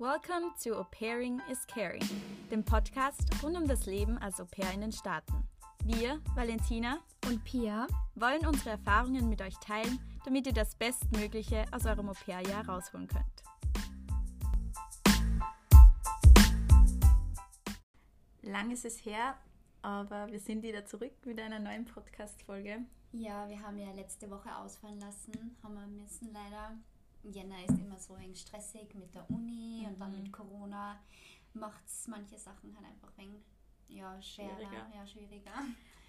Welcome to Au Pairing is Caring, dem Podcast rund um das Leben als Au pair in den Staaten. Wir, Valentina und Pia, wollen unsere Erfahrungen mit euch teilen, damit ihr das Bestmögliche aus eurem Au pair-Jahr rausholen könnt. Lang ist es her, aber wir sind wieder zurück mit einer neuen Podcast-Folge. Ja, wir haben ja letzte Woche ausfallen lassen, haben wir müssen leider. Jänner ist immer so eng stressig mit der Uni mhm. und dann mit mhm. Corona macht es manche Sachen halt einfach eng ja, schwieriger. Ja, schwieriger.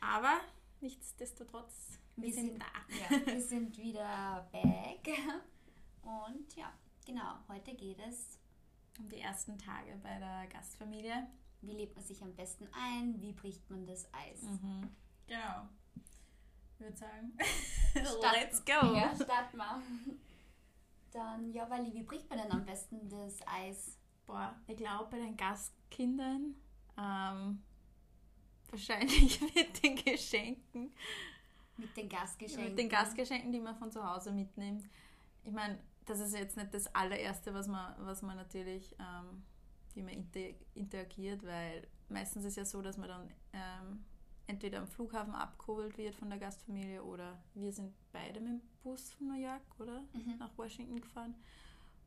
Aber nichtsdestotrotz, wir, wir sind, sind, da. Ja, wir sind wieder back. Und ja, genau, heute geht es um die ersten Tage bei der Gastfamilie. Wie lebt man sich am besten ein? Wie bricht man das Eis? Mhm. Genau. Ich würde sagen, let's go. Ja, starten wir. Dann, ja, Wally, wie bricht man denn am besten das Eis? Boah, ich glaube bei den Gastkindern ähm, wahrscheinlich mit den Geschenken. Mit den Gastgeschenken? Mit den Gastgeschenken, die man von zu Hause mitnimmt. Ich meine, das ist jetzt nicht das allererste, was man, was man natürlich, ähm, wie man inter interagiert, weil meistens ist ja so, dass man dann ähm, entweder am Flughafen abgeholt wird von der Gastfamilie oder wir sind beide mit dem Bus von New York, oder? Mhm. Nach Washington gefahren.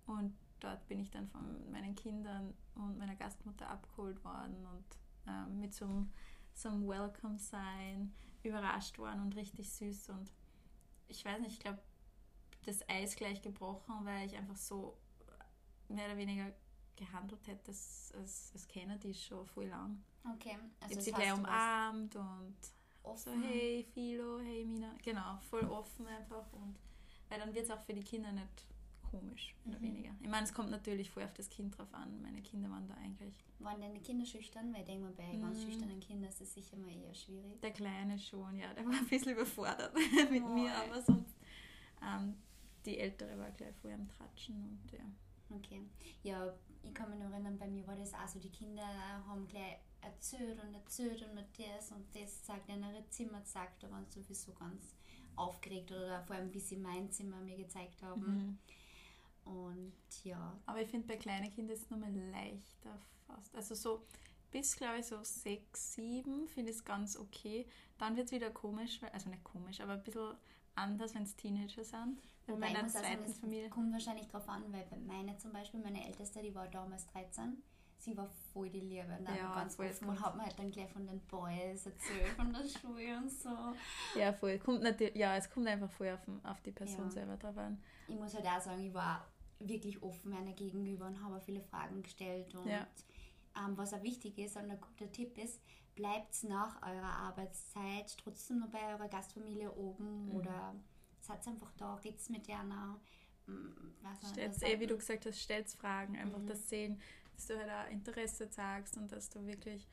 Und dort bin ich dann von meinen Kindern und meiner Gastmutter abgeholt worden und ähm, mit so einem, so einem Welcome-Sign überrascht worden und richtig süß. Und ich weiß nicht, ich glaube, das Eis gleich gebrochen, weil ich einfach so mehr oder weniger gehandelt hätte, als, als, als Kennedy schon voll lang. Okay. Also ich habe sie gleich umarmt und offen. so, hey Philo, hey Mina. Genau, voll offen einfach. Und weil dann wird es auch für die Kinder nicht komisch, oder mhm. weniger. Ich meine, es kommt natürlich voll auf das Kind drauf an. Meine Kinder waren da eigentlich. Waren deine Kinder schüchtern? Weil ich denke mal, bei mhm. ganz schüchternen Kindern ist es sicher mal eher schwierig. Der Kleine schon, ja. Der war ein bisschen überfordert mit oh. mir, aber sonst. Ähm, die Ältere war gleich voll am Tratschen und ja. Okay. Ja, ich kann mich noch erinnern, bei mir war das auch so, die Kinder haben gleich erzählt und erzählt und das und das sagt, in ihre Zimmer gesagt, da waren sie sowieso ganz aufgeregt oder vor allem, wie sie mein Zimmer mir gezeigt haben. Mhm. Und ja. Aber ich finde, bei kleinen Kindern ist es nochmal leichter fast. Also so bis, glaube ich, so sechs, sieben finde ich es ganz okay. Dann wird es wieder komisch, also nicht komisch, aber ein bisschen anders, wenn es Teenager sind. Bei meiner zweiten sagen, Familie. kommt wahrscheinlich darauf an, weil bei meiner zum Beispiel, meine Älteste, die war damals 13, sie war voll die Liebe und dann ja, ganz offen und hat mir halt dann gleich von den Boys erzählt, von der Schule und so. Ja, voll. Kommt natürlich, ja, es kommt einfach voll auf, auf die Person ja. selber drauf an. Ich muss halt auch sagen, ich war wirklich offen meiner gegenüber und habe viele Fragen gestellt und ja. ähm, was auch wichtig ist und ein guter Tipp ist, bleibt nach eurer Arbeitszeit trotzdem noch bei eurer Gastfamilie oben mhm. oder seid einfach da, redet mit Jana. Mm, stellt eh, wie du gesagt hast, stellt Fragen, einfach mhm. das sehen, dass du halt auch Interesse zeigst und dass du wirklich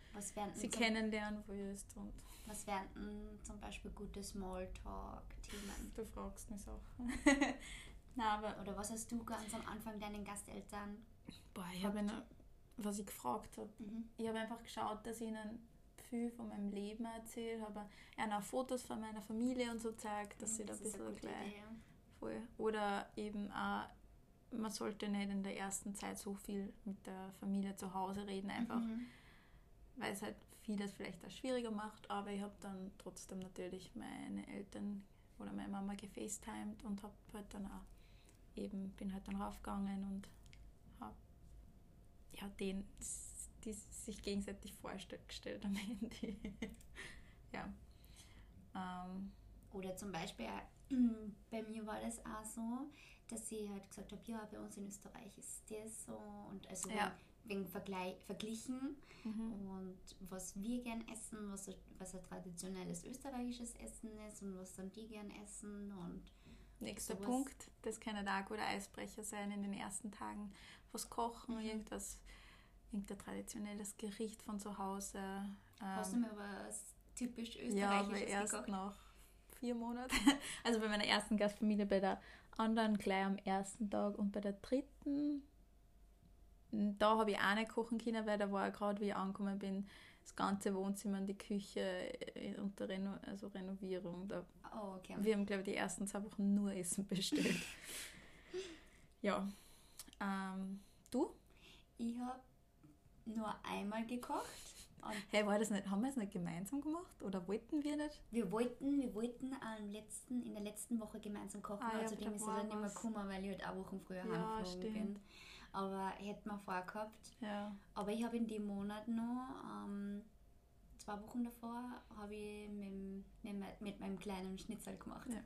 sie kennenlernen willst. Und was wären zum Beispiel gute Smalltalk-Themen? Du fragst mich Sachen. Na, aber Oder was hast du ganz am Anfang deinen Gasteltern? Boah, ich habe was ich gefragt habe. Mhm. Ich habe einfach geschaut, dass ich ihnen viel von meinem Leben erzählt, habe ihnen auch Fotos von meiner Familie und so zeigt, dass mhm, sie da ein bisschen gleich Idee, voll. Oder eben auch, man sollte nicht in der ersten Zeit so viel mit der Familie zu Hause reden, einfach mhm. weil es halt vieles vielleicht auch schwieriger macht, aber ich habe dann trotzdem natürlich meine Eltern oder meine Mama gefacetimed und habe halt dann auch eben, bin halt dann raufgegangen und habe ja, den, die sich gegenseitig vorgestellt am Handy. ja. Ähm. Oder zum Beispiel, bei mir war das auch so, dass ich halt gesagt habe, ja, bei uns in Österreich ist das so und also ja. wegen Vergleich, verglichen mhm. und was wir gern essen, was, was ein traditionelles österreichisches Essen ist und was dann die gern essen und Nächster sowas. Punkt, das kann ein auch guter Eisbrecher sein in den ersten Tagen. Was kochen, mhm. irgendwas, irgendein traditionelles Gericht von zu Hause. Hast ähm, du mir was typisch österreichisches Ja, aber erst gekocht? nach vier Monaten. Also bei meiner ersten Gastfamilie, bei der anderen gleich am ersten Tag und bei der dritten, da habe ich auch nicht kochen können, weil da war gerade, wie ich angekommen bin, das ganze Wohnzimmer und die Küche äh, unter Reno also Renovierung. Da oh, okay. Wir haben, glaube ich, die ersten zwei Wochen nur Essen bestellt. ja. Ähm, du? ich habe nur einmal gekocht. hey, war das nicht, haben wir es nicht gemeinsam gemacht oder wollten wir nicht? Wir wollten, wir wollten am letzten, in der letzten Woche gemeinsam kochen, ah, außerdem ja, ist es dann nicht mehr gekommen, weil ich halt auch Wochen früher ja, heimgeflogen bin. Aber hätten wir vorgehabt. Ja. Aber ich habe in dem Monat noch, ähm, zwei Wochen davor, habe ich mit, mit, mit, meinem kleinen Schnitzel gemacht. Ja,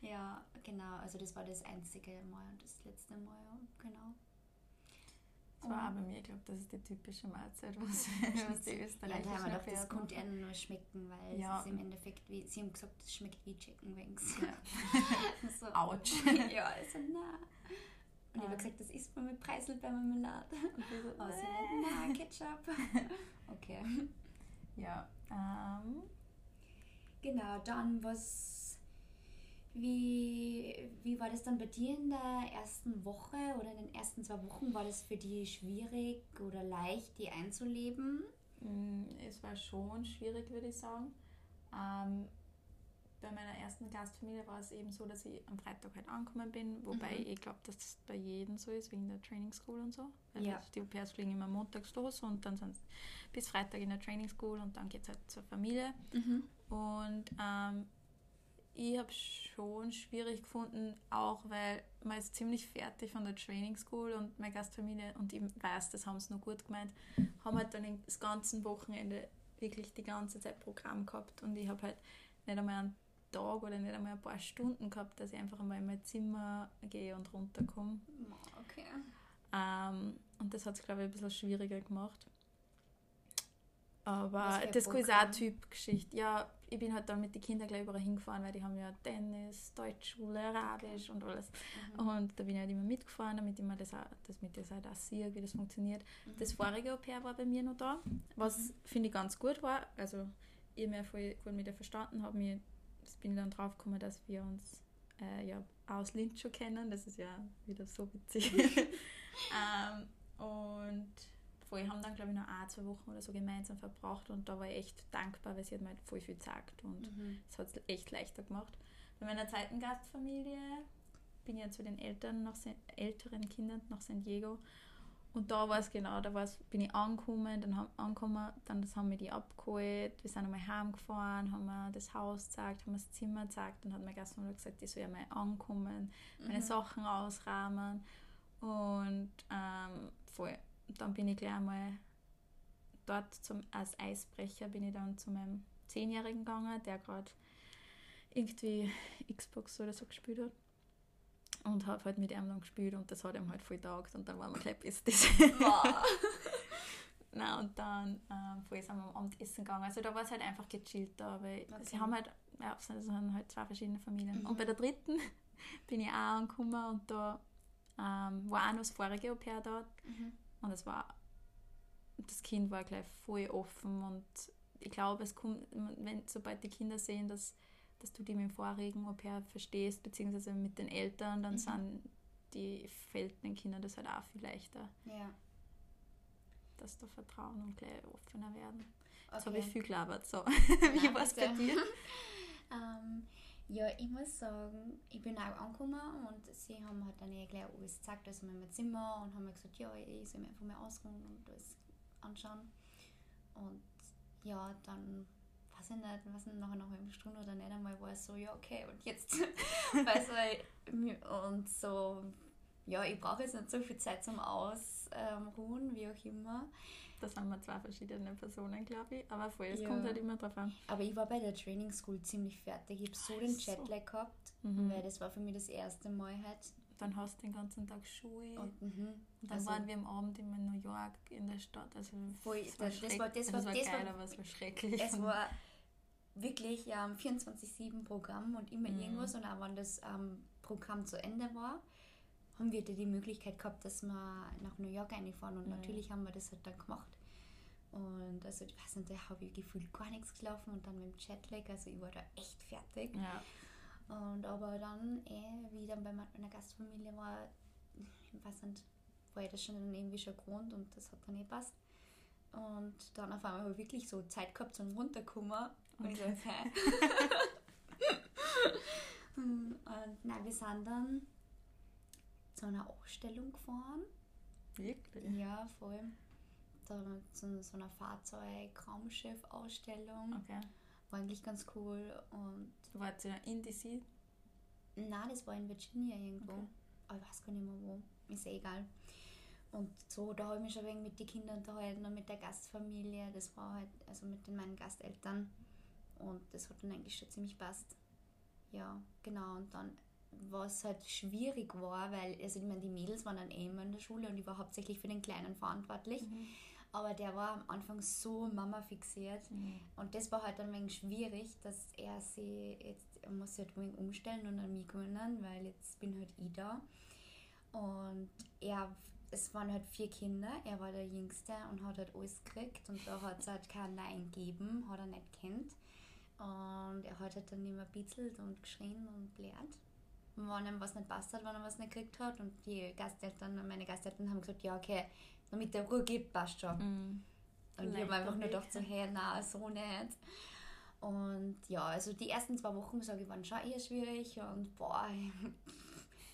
ja, genau. Also das war das einzige Mal und das letzte Mal, ja, genau. Das war auch bei mir, ich glaube, das ist die typische Mahlzeit, was, was die Österreicher ja, da das konnte ihnen nur schmecken, weil ja. es ist im Endeffekt wie, sie haben gesagt, es schmeckt wie Chicken Wings. Ja. so, Autsch. Ja, also na. Und ich habe gesagt, das isst man mit Preiselbeermarmelade. Und so, also, na, Ketchup. Okay. Ja. Ähm. Genau, dann was wie, wie war das dann bei dir in der ersten Woche oder in den ersten zwei Wochen? War das für dich schwierig oder leicht, die einzuleben? Mm, es war schon schwierig, würde ich sagen. Ähm, bei meiner ersten Gastfamilie war es eben so, dass ich am Freitag halt angekommen bin, wobei mhm. ich glaube, dass das bei jedem so ist, wegen der Training School und so. Weil ja. Die Au-pairs fliegen immer montags los und dann sind sie bis Freitag in der Training School und dann geht es halt zur Familie. Mhm. Und ähm, ich habe schon schwierig gefunden, auch weil man ist ziemlich fertig von der Training School und meine Gastfamilie und ich weiß, das haben sie noch gut gemeint, haben halt dann das ganze Wochenende wirklich die ganze Zeit Programm gehabt und ich habe halt nicht einmal einen Tag oder nicht einmal ein paar Stunden gehabt, dass ich einfach einmal in mein Zimmer gehe und runterkomme. Okay. Ähm, und das hat es, glaube ich, ein bisschen schwieriger gemacht. Aber das ist auch Typ-Geschichte. Ja, ich bin halt dann mit den Kindern gleich überall hingefahren, weil die haben ja Tennis, Deutschschule, Arabisch und alles. Mhm. Und da bin ich halt immer mitgefahren, damit ich mir das, auch, das mit das halt auch sehe, wie das funktioniert. Mhm. Das vorige Au-pair war bei mir noch da, was mhm. finde ich ganz gut war. Also ich mir voll gut mit ihr verstanden habe, mir bin ich dann drauf gekommen, dass wir uns äh, ja aus Linz schon kennen. Das ist ja wieder so witzig. ähm, und voll, haben dann, glaube ich, noch ein, zwei Wochen oder so gemeinsam verbracht und da war ich echt dankbar, weil sie hat mir halt voll viel gesagt und es mhm. hat es echt leichter gemacht. Bei meiner zweiten Gastfamilie bin ich ja zu den Eltern nach, älteren Kindern nach San Diego und da war es genau, da war's, bin ich angekommen, dann, haben, angekommen, dann das haben wir die abgeholt, wir sind einmal heimgefahren, haben wir das Haus gezeigt, haben wir das Zimmer gezeigt, dann hat mein Gastfamilie gesagt, ich soll ja mal ankommen, meine mhm. Sachen ausrahmen und ähm, voll dann bin ich gleich einmal dort zum, als Eisbrecher bin ich dann zu meinem Zehnjährigen gegangen, der gerade irgendwie Xbox oder so gespielt hat. Und habe halt mit ihm dann gespielt und das hat ihm halt voll taugt und dann waren wir gleich Besties. Na und dann ähm, sind wir am Abendessen gegangen. Also da war es halt einfach gechillt da, weil okay. sie haben halt, ja, es sind halt zwei verschiedene Familien. Mhm. Und bei der dritten bin ich auch angekommen und da ähm, war auch noch das vorige Au-pair da. Mhm. Und es war, das Kind war gleich voll offen und ich glaube, es kommt, wenn, sobald die Kinder sehen, dass, dass du die mit dem vorigen Au pair verstehst, beziehungsweise mit den Eltern, dann mhm. sind die fällt den Kindern das halt auch viel leichter. Ja. Dass da Vertrauen und gleich offener werden. Okay. Jetzt habe ich viel gelabert. So, wie war es bei dir? ähm, ja, ich muss sagen, ich bin auch angekommen und sie haben halt dann gleich alles gezeigt, also in meinem Zimmer und haben mir gesagt, ja, ich soll mir einfach mal ausruhen und alles anschauen. Und ja, dann weiß ich nicht, was nach einer Stunde oder nicht einmal war es so, ja, okay, und jetzt, weißt du, und so, ja, ich brauche jetzt nicht so viel Zeit zum Ausruhen, wie auch immer. Das sind wir zwei verschiedene Personen, glaube ich. Aber voll, es ja. kommt halt immer drauf an. Aber ich war bei der Training School ziemlich fertig. Ich habe so den Jetlag gehabt, mhm. weil das war für mich das erste Mal halt. Dann hast du den ganzen Tag Schule. Und, mhm. und dann also, waren wir am Abend immer in New York in der Stadt. Also voll, das, war, das, das war, das war, das war geil, aber es war schrecklich. Es war wirklich ja, 24-7 Programm und immer mhm. irgendwas. Und auch wenn das ähm, Programm zu Ende war, haben wir die Möglichkeit gehabt, dass wir nach New York einfahren und mhm. natürlich haben wir das halt dann gemacht. Und also ich weiß nicht, da habe ich gefühlt gar nichts gelaufen und dann mit dem Jetlag, also ich war da echt fertig. Ja. Und aber dann, eh, wie ich dann bei meiner Gastfamilie war, ich weiß nicht, war ich das schon irgendwie schon gewohnt und das hat dann eh passt. Und dann auf einmal habe ich wirklich so Zeit gehabt zum Runterkommen. Und okay. ich so, okay. und nein, wir sind dann zu einer Ausstellung gefahren Wirklich? Ja, voll. Da so, so einer Fahrzeug-Raumschiff-Ausstellung. Okay. War eigentlich ganz cool. Und Wart ihr in DC? Nein, das war in Virginia irgendwo. Okay. Aber ich weiß gar nicht mehr wo. Ist eh egal. Und so, da habe ich mich schon wegen mit den Kindern unterhalten und mit der Gastfamilie. Das war halt, also mit den, meinen Gasteltern. Und das hat dann eigentlich schon ziemlich passt. Ja, genau. Und dann, was halt schwierig war, weil, also ich meine, die Mädels waren dann eh immer in der Schule und ich war hauptsächlich für den Kleinen verantwortlich. Mhm. Aber der war am Anfang so Mama fixiert. Mhm. Und das war halt dann ein wenig schwierig, dass er sie jetzt, er muss sich halt wenig umstellen und an mich gewöhnen, weil jetzt bin halt ich da. Und er, es waren halt vier Kinder, er war der Jüngste und hat halt alles gekriegt und da hat es halt kein Nein gegeben, hat er nicht kennt. Und er hat halt dann immer bitzelt und geschrien und blärt. Wenn ihm was nicht passt hat, wenn er was nicht gekriegt hat. Und die Gasteltern, meine Gasteltern haben gesagt, ja okay, damit er Ruhe gibt, passt schon. Mhm. Und ich habe einfach nur gedacht, so, hey, nein, so nicht. Und ja, also die ersten zwei Wochen, sage ich, waren schon eher schwierig. Und boah,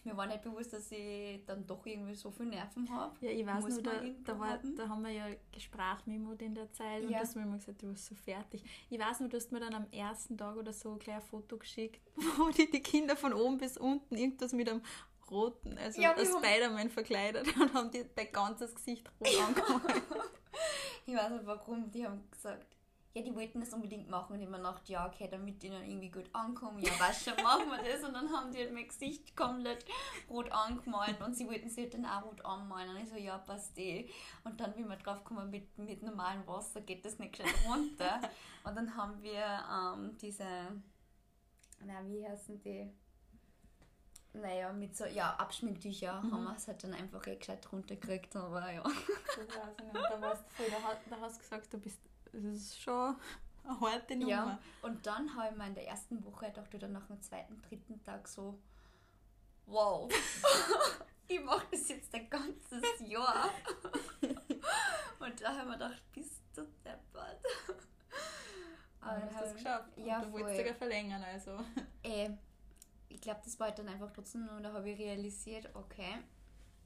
mir war nicht bewusst, dass ich dann doch irgendwie so viel Nerven habe. Ja, ich weiß Muss nur, da, da, war, haben. da haben wir ja Gesprachmimot in der Zeit und Ja. du hast mir immer gesagt, du warst so fertig. Ich weiß nur, du hast mir dann am ersten Tag oder so gleich ein Foto geschickt, wo die, die Kinder von oben bis unten irgendwas mit einem roten, also Ja, wir haben- Spider-Man verkleidet und haben die dein ganzes Gesicht rot angemalt. Ich weiß nicht warum, die haben gesagt, ja, die wollten das unbedingt machen. Und ich mir gedacht, ja, okay, damit die dann irgendwie gut ankommen. Ja, weißt schon, machen wir das. Und dann haben die halt mein Gesicht komplett rot angemalt und sie wollten sich halt dann auch rot anmalen. Und ich so, ja, passt eh. Und dann, wie wir drauf kommen, mit, mit normalem Wasser geht das nicht gescheit runter. und dann haben wir ähm, diese, na, wie heißen die? Naja, mit so, ja, Abschminktücher haben wir es halt dann einfach eh gescheit runtergekriegt, aber ja. Das weiß ich nicht. Da, warst du voll, da, da hast du gesagt, du bist, das ist schon eine harte Nummer. Ja, und dann habe ich mir in der ersten Woche gedacht, oder nach dem zweiten, dritten Tag so, wow, ich mache das jetzt ein ganzes Jahr. und da habe ich mir gedacht, bist du deppert. Aber du dann hast es geschafft. Ja, und du wolltest voll. sogar verlängern, also. Eh, ich glaube, das war halt dann einfach trotzdem, und da habe ich realisiert, okay,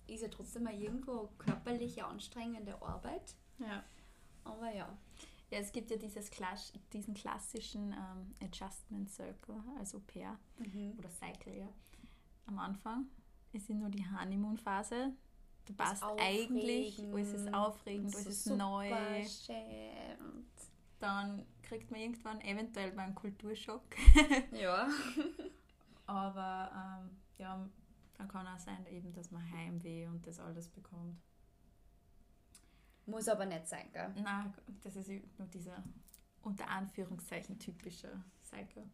ist ja trotzdem mal irgendwo körperliche, anstrengende Arbeit. Ja. Aber ja. Ja, es gibt ja dieses Klass diesen klassischen ähm, Adjustment Circle, also Pair oder Cycle, ja. Am Anfang ist ja nur die Honeymoon-Phase. Du passt eigentlich, alles ist aufregend, alles ist neu. Schön. Dann kriegt man irgendwann eventuell mal einen Kulturschock. Ja. Aber ähm, ja, dann kann auch sein, eben, dass man Heimweh und das alles bekommt. Muss aber nicht sein, gell? Nein, das ist nur dieser unter Anführungszeichen typische Cycle.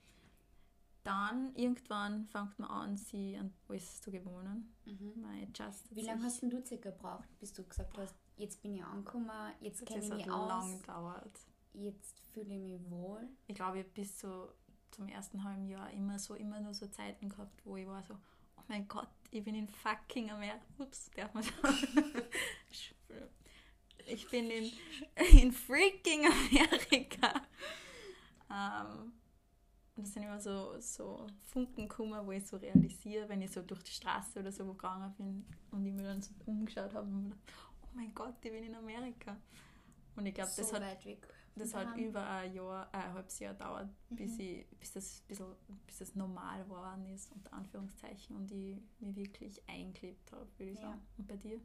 Dann irgendwann fängt man an, sie an alles zu gewöhnen. Adjustet Wie lange hast denn du circa gebraucht, bis du gesagt hast, jetzt bin ich angekommen, jetzt kenne ich mich lang aus, gedauert. jetzt fühle ich mich wohl? Ich glaube, ich habe bis so zum ersten halben Jahr immer so immer nur so Zeiten gehabt, wo ich war so, oh mein Gott, ich bin in fucking Amerika. Ups, darf man sagen. Ich bin in, in freaking Amerika. Ähm, das sind immer so, so Funken gekommen, wo ich so realisiere, wenn ich so durch die Straße oder so gegangen bin und ich mir dann so umgeschaut habe und mir gedacht, oh mein Gott, ich bin in Amerika. Und ich glaube, das so hat das hat über ein Jahr, äh, ein halbes Jahr dauert, bis, Mhm. ich, bis, das bisschen, bis das normal geworden ist, unter Anführungszeichen, und ich mich wirklich eingelebt habe, würde ich Ja. sagen. Und bei dir?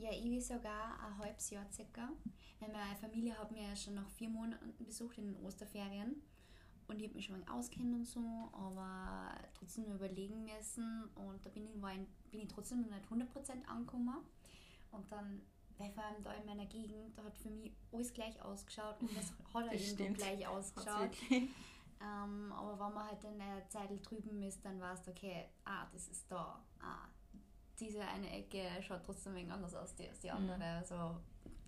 Ja, ich will sogar ein halbes Jahr circa. Meine Familie hat mich ja schon nach vier Monaten besucht in den Osterferien. Und ich habe mich schon mal auskennt und so, aber trotzdem nur überlegen müssen. Und da bin ich, war ich, bin ich trotzdem noch nicht 100% angekommen. Und dann, weil vor allem da in meiner Gegend, da hat für mich alles gleich ausgeschaut und das hat auch Das stimmt. gleich ausgeschaut. Ähm, aber wenn man halt in der Zeit drüben ist, dann weißt du, okay, ah, das ist da. Ah, diese eine Ecke schaut trotzdem wenig anders aus die- als die andere. Mhm. Also,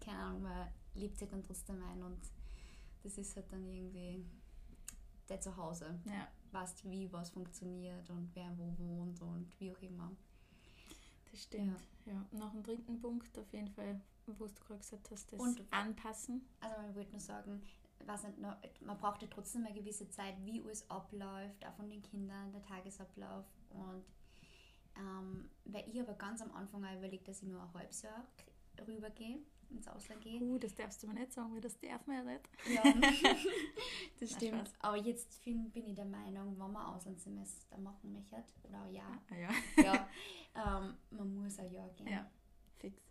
keine Ahnung, man lebt sich dann trotzdem ein und das ist halt dann irgendwie der Zuhause. Ja, Weißt, wie was funktioniert und wer wo wohnt und wie auch immer. das stimmt. Ja. Nach dem dritten Punkt auf jeden Fall, wo du gerade gesagt hast, das Und- Anpassen. Also man wollte nur sagen, weiß nicht, noch- man braucht ja trotzdem eine gewisse Zeit, wie alles abläuft, auch von den Kindern, der Tagesablauf. Und Ähm, weil ich aber ganz am Anfang auch überlegt, dass ich nur ein halbes Jahr rübergehe, ins Ausland gehe. Uh, das darfst du mir nicht sagen, weil das darf man ja nicht. Ja, das stimmt. Spaß. Aber jetzt bin, bin ich der Meinung, wenn man Auslandssemester machen möchte, oder ein Jahr, ah, ja, ja ähm, man muss ein Jahr gehen. Ja, fix.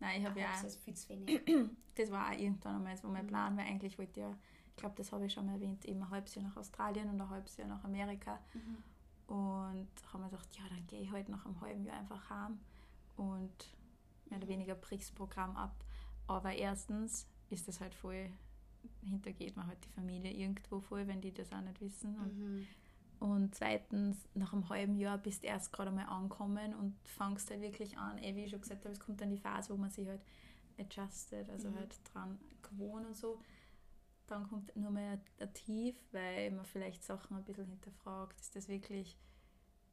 Nein, ich habe ja. Das viel zu wenig. das war auch irgendwann einmal so mein mhm. Plan, weil eigentlich wollte ich ja, ich glaube, das habe ich schon mal erwähnt, eben ein halbes Jahr nach Australien und ein halbes Jahr nach Amerika. Mhm. Und haben wir gedacht, ja, dann gehe ich halt nach einem halben Jahr einfach heim und mehr oder weniger das Programm ab. Aber erstens ist das halt voll, hintergeht man halt die Familie irgendwo voll, wenn die das auch nicht wissen. Und, mhm. und zweitens, nach einem halben Jahr bist du erst gerade mal angekommen und fangst halt wirklich an, eh, wie ich schon gesagt habe, es kommt dann die Phase, wo man sich halt adjusted, also mhm. halt dran gewohnt und so. Dann kommt nur mal ein Tief, weil man vielleicht Sachen ein bisschen hinterfragt. Ist das wirklich,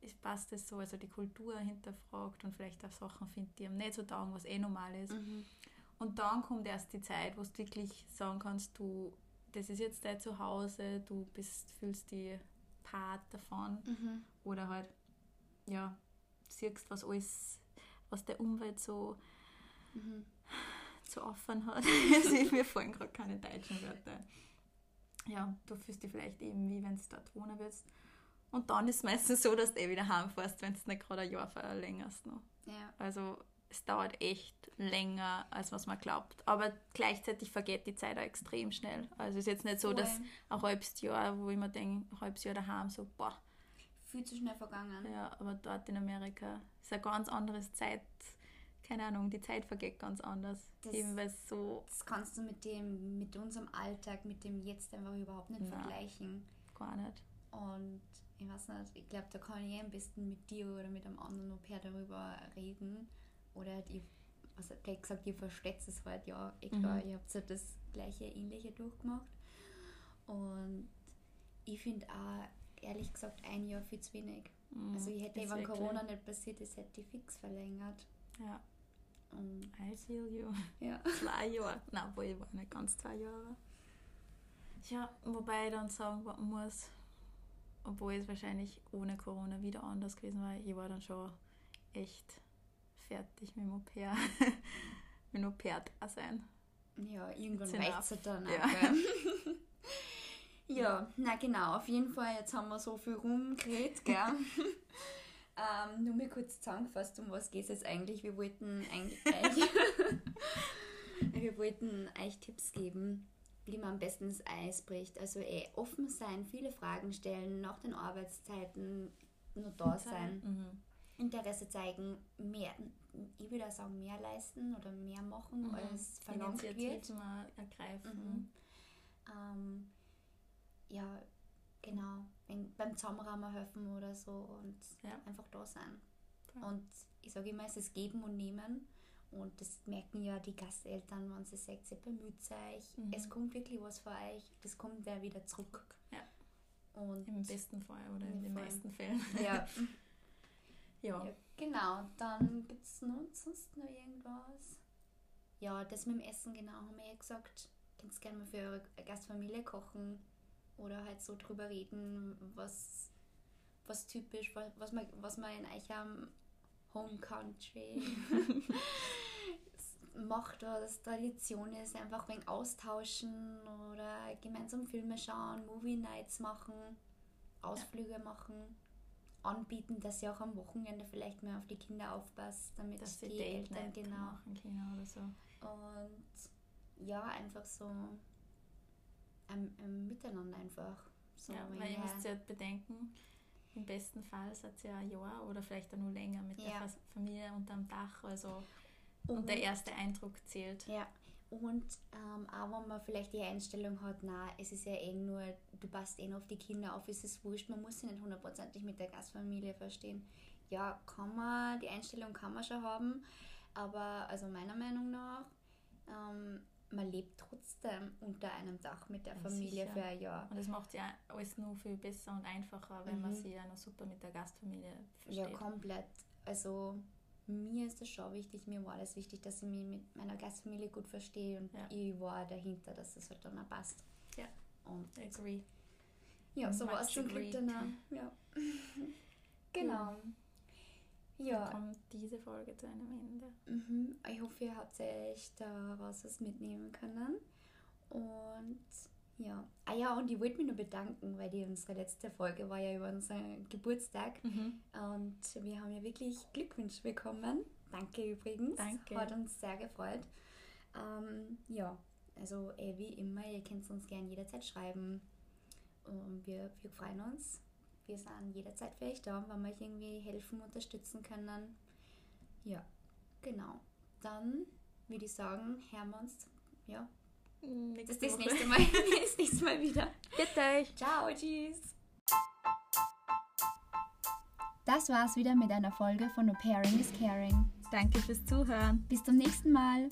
ist, passt das so? Also die Kultur hinterfragt und vielleicht auch Sachen findet, die einem nicht so taugen, was eh normal ist. Mhm. Und dann kommt erst die Zeit, wo du wirklich sagen kannst, du, das ist jetzt dein Zuhause, du bist, fühlst die Part davon. Mhm. Oder halt, ja, siehst, was alles, was der Umwelt so mhm. Zu offen hat. also, mir fallen gerade keine deutschen Wörter. Ja, du fühlst dich vielleicht eben wie wenn du dort wohnen willst. Und dann ist es meistens so, dass du eh wieder heimfährst, wenn du nicht gerade ein Jahr verlängerst. Noch. Ja. Also es dauert echt länger, als was man glaubt. Aber gleichzeitig vergeht die Zeit auch extrem schnell. Also es ist jetzt nicht so, dass ein halbes Jahr, wo ich mir denke, ein halbes Jahr daheim, so, boah. Viel zu schnell vergangen. Ja, aber dort in Amerika ist eine ganz andere Zeit. Keine Ahnung, die Zeit vergeht ganz anders. Das, Eben, so das kannst du mit dem, mit unserem Alltag, mit dem Jetzt einfach überhaupt nicht Nein, vergleichen. Gar nicht. Und ich weiß nicht, ich glaube, da kann ich am besten mit dir oder mit einem anderen Au-pair darüber reden oder halt ihr, also gleich gesagt, ihr versteht es halt, ja, eh klar, mhm. ihr habt halt das gleiche, ähnliche durchgemacht. Und ich finde auch, ehrlich gesagt, ein Jahr viel zu wenig. Mhm, also ich hätte, wenn Corona nicht passiert ist, hätte ich fix verlängert. Ja. Feel you. Ja. Zwei Jahre. Nein, wo ich war nicht ganz zwei Jahre. Ja, wobei ich dann sagen muss, obwohl es wahrscheinlich ohne Corona wieder anders gewesen war, ich war dann schon echt fertig mit dem Au-pair. mit dem Au-pair-Dasein. Ja, irgendwann reicht es halt dann ja. ja, na genau, auf jeden Fall, jetzt haben wir so viel rumgeredet, gell? Ähm, nur mal kurz zusammengefasst, um was geht es jetzt eigentlich? Wir wollten eigentlich wir wollten euch Tipps geben, wie man am besten das Eis bricht. Also eh, offen sein, viele Fragen stellen, nach den Arbeitszeiten nur da sein. Mhm. Interesse zeigen, mehr, ich würde sagen, mehr leisten oder mehr machen, mhm. als verlangt wird. mal ergreifen. Mhm. Ähm, ja, genau. Wenn, beim Zusammenrahmen helfen oder so und ja. einfach da sein. Ja. Und ich sage immer, es ist Geben und Nehmen. Und das merken ja die Gasteltern, wenn sie sagt, sie bemüht sich. Mhm. Es kommt wirklich was für euch. Das kommt ja wieder zurück. Ja. Und Im besten Fall oder in den meisten Fällen. Ja. Ja. ja genau, dann gibt es sonst noch irgendwas. Ja, das mit dem Essen, genau, haben wir ja gesagt. Könnt gerne mal für eure Gastfamilie kochen oder halt so drüber reden, was, was typisch, was, was, man, was man in eurem Home Country macht oder das Tradition ist, einfach wegen austauschen oder gemeinsam Filme schauen, Movie Nights machen, Ausflüge ja. machen anbieten, dass sie auch am Wochenende vielleicht mehr auf die Kinder aufpasst, damit dass die Eltern genau machen können oder so. Und ja, einfach so ein, ein Miteinander einfach. So ja, weil ihr müsst ja bedenken, im besten Fall seid ihr ein Jahr oder vielleicht auch nur länger mit ja. der Familie unterm Dach. Also und, und der erste Eindruck zählt. Ja, und ähm, auch wenn man vielleicht die Einstellung hat, na, es ist ja eh nur, du passt eh noch auf die Kinder auf, ist es wurscht, man muss sich nicht hundertprozentig mit der Gastfamilie verstehen. Ja, kann man, die Einstellung kann man schon haben, aber also meiner Meinung nach, ähm, man lebt trotzdem unter einem Dach mit der Familie Sicher. für ein Jahr. Und das macht ja alles nur viel besser und einfacher, wenn mhm. man sich ja noch super mit der Gastfamilie versteht. Ja, komplett. Also mir ist das schon wichtig, mir war das wichtig, dass ich mich mit meiner Gastfamilie gut verstehe und ja. ich war dahinter, dass es halt dann auch passt. Ja, und agree. Ja, so war es schon Glück danach. Ja. genau. ja. kommt diese Folge zu einem Ende. Mhm. Ich hoffe, ihr habt euch daraus was mitnehmen können. Und ja. Ah ja, und ich wollte mich nur bedanken, weil die unsere letzte Folge war ja über unseren Geburtstag. Mhm. Und wir haben ja wirklich Glückwünsche bekommen. Danke übrigens. Danke. Hat uns sehr gefreut. Ähm, ja, also eh, wie immer, ihr könnt uns gerne jederzeit schreiben. Und wir, wir freuen uns. Wir sind jederzeit für euch da, wenn wir euch irgendwie helfen, unterstützen können. Ja, genau. Dann würde ich sagen, hören wir uns ja, Nächste das, das nächste Mal. das nächste Mal wieder. Bitte euch. Ciao, tschüss. Das war's wieder mit einer Folge von No Pairing is Caring. Danke fürs Zuhören. Bis zum nächsten Mal.